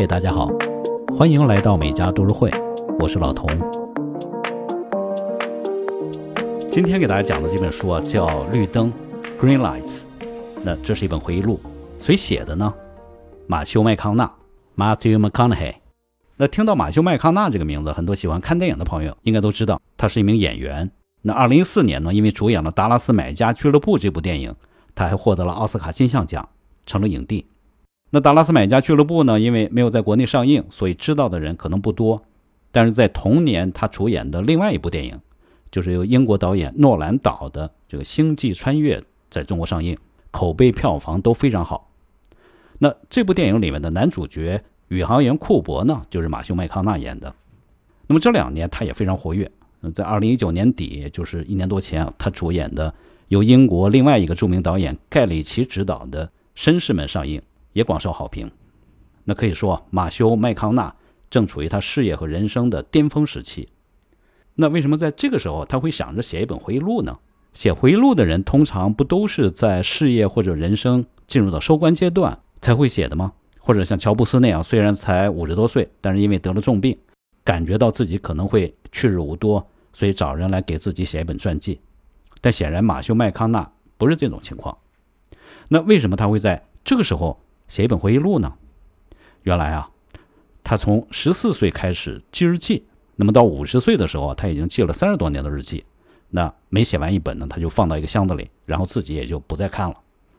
嘿，大家好，欢迎来到美家读书会，我是老童。今天给大家讲的这本书啊，叫《绿灯》（Green Lights）。那这是一本回忆录，谁写的呢？马修·麦康纳 （Matthew McConaughey）。那听到马修·麦康纳这个名字，很多喜欢看电影的朋友应该都知道，他是一名演员。那2014年呢，因为主演了《达拉斯买家俱乐部》这部电影，他还获得了奥斯卡金像奖，成了影帝。那《达拉斯买家俱乐部》呢，因为没有在国内上映，所以知道的人可能不多。但是在同年，他主演的另外一部电影，就是由英国导演诺兰导的这个《星际穿越》在中国上映，口碑票房都非常好。那这部电影里面的男主角。宇航员库珀呢，就是马修麦康纳演的。那么这两年他也非常活跃。在二零一九年底，就是一年多前，他主演的由英国另外一个著名导演盖里奇执导的《绅士们》上映，也广受好评。那可以说，马修麦康纳正处于他事业和人生的巅峰时期。那为什么在这个时候他会想着写一本回忆录呢？写回忆录的人通常不都是在事业或者人生进入到收官阶段才会写的吗？或者像乔布斯那样，虽然才五十多岁，但是因为得了重病，感觉到自己可能会去日无多，所以找人来给自己写一本传记。但显然，马修麦康纳不是这种情况。那为什么他会在这个时候写一本回忆录呢？原来啊，他从十四岁开始记日记，那么到五十岁的时候，他已经记了三十多年的日记。那每写完一本呢，他就放到一个箱子里，然后自己也就不再看了。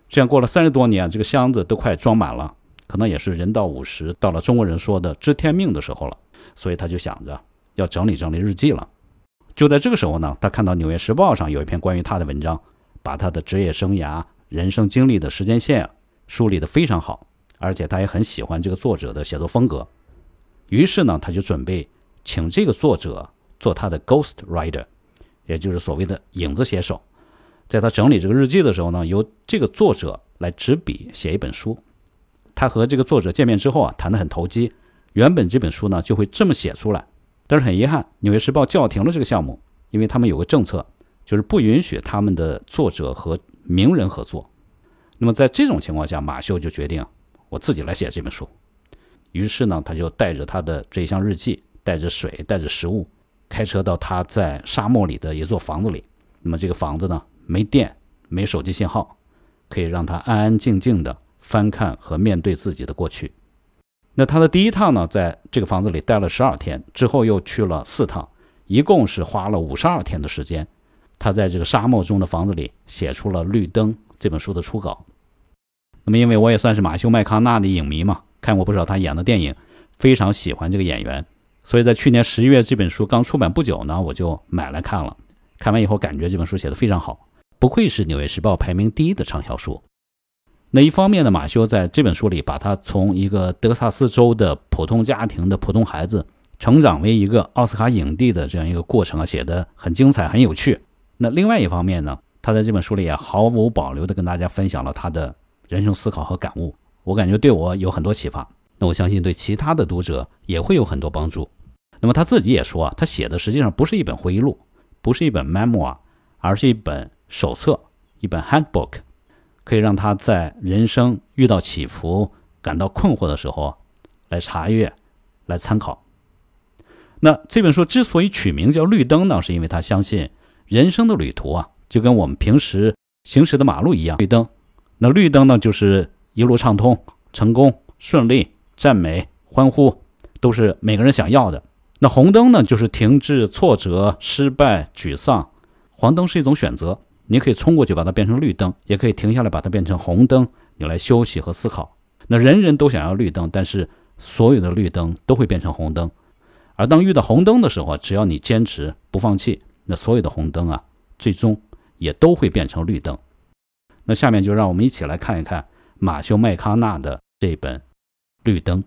这样过了三十多年，这个箱子都快装满了。可能也是人到五十，到了中国人说的知天命的时候了，所以他就想着要整理整理日记了。就在这个时候呢，他看到《纽约时报》上有一篇关于他的文章，把他的职业生涯、人生经历的时间线梳理得非常好，而且他也很喜欢这个作者的写作风格。于是呢，他就准备请这个作者做他的 ghost writer，也就是所谓的影子写手。在他整理这个日记的时候呢，由这个作者来执笔写一本书。他和这个作者见面之后啊，谈得很投机。原本这本书呢就会这么写出来，但是很遗憾，《纽约时报》叫停了这个项目，因为他们有个政策，就是不允许他们的作者和名人合作。那么在这种情况下，马修就决定我自己来写这本书。于是呢，他就带着他的这一箱日记，带着水，带着食物，开车到他在沙漠里的一座房子里。那么这个房子呢，没电，没手机信号，可以让他安安静静的。翻看和面对自己的过去。那他的第一趟呢，在这个房子里待了十二天，之后又去了四趟，一共是花了五十二天的时间。他在这个沙漠中的房子里写出了《绿灯》这本书的初稿。那么，因为我也算是马修麦康纳的影迷嘛，看过不少他演的电影，非常喜欢这个演员，所以在去年十一月这本书刚出版不久呢，我就买来看了。看完以后，感觉这本书写的非常好，不愧是《纽约时报》排名第一的畅销书。那一方面呢，马修在这本书里把他从一个德萨斯州的普通家庭的普通孩子，成长为一个奥斯卡影帝的这样一个过程啊，写得很精彩、很有趣。那另外一方面呢，他在这本书里也毫无保留地跟大家分享了他的人生思考和感悟。我感觉对我有很多启发，那我相信对其他的读者也会有很多帮助。那么他自己也说啊，他写的实际上不是一本回忆录，不是一本 memoir，而是一本手册，一本 handbook。可以让他在人生遇到起伏、感到困惑的时候，来查阅、来参考。那这本书之所以取名叫《绿灯》呢，是因为他相信人生的旅途啊，就跟我们平时行驶的马路一样，绿灯。那绿灯呢，就是一路畅通、成功、顺利、赞美、欢呼，都是每个人想要的。那红灯呢，就是停滞、挫折、失败、沮丧。黄灯是一种选择。你可以冲过去把它变成绿灯，也可以停下来把它变成红灯，你来休息和思考。那人人都想要绿灯，但是所有的绿灯都会变成红灯。而当遇到红灯的时候，只要你坚持不放弃，那所有的红灯啊，最终也都会变成绿灯。那下面就让我们一起来看一看马修麦康纳的这本《绿灯》。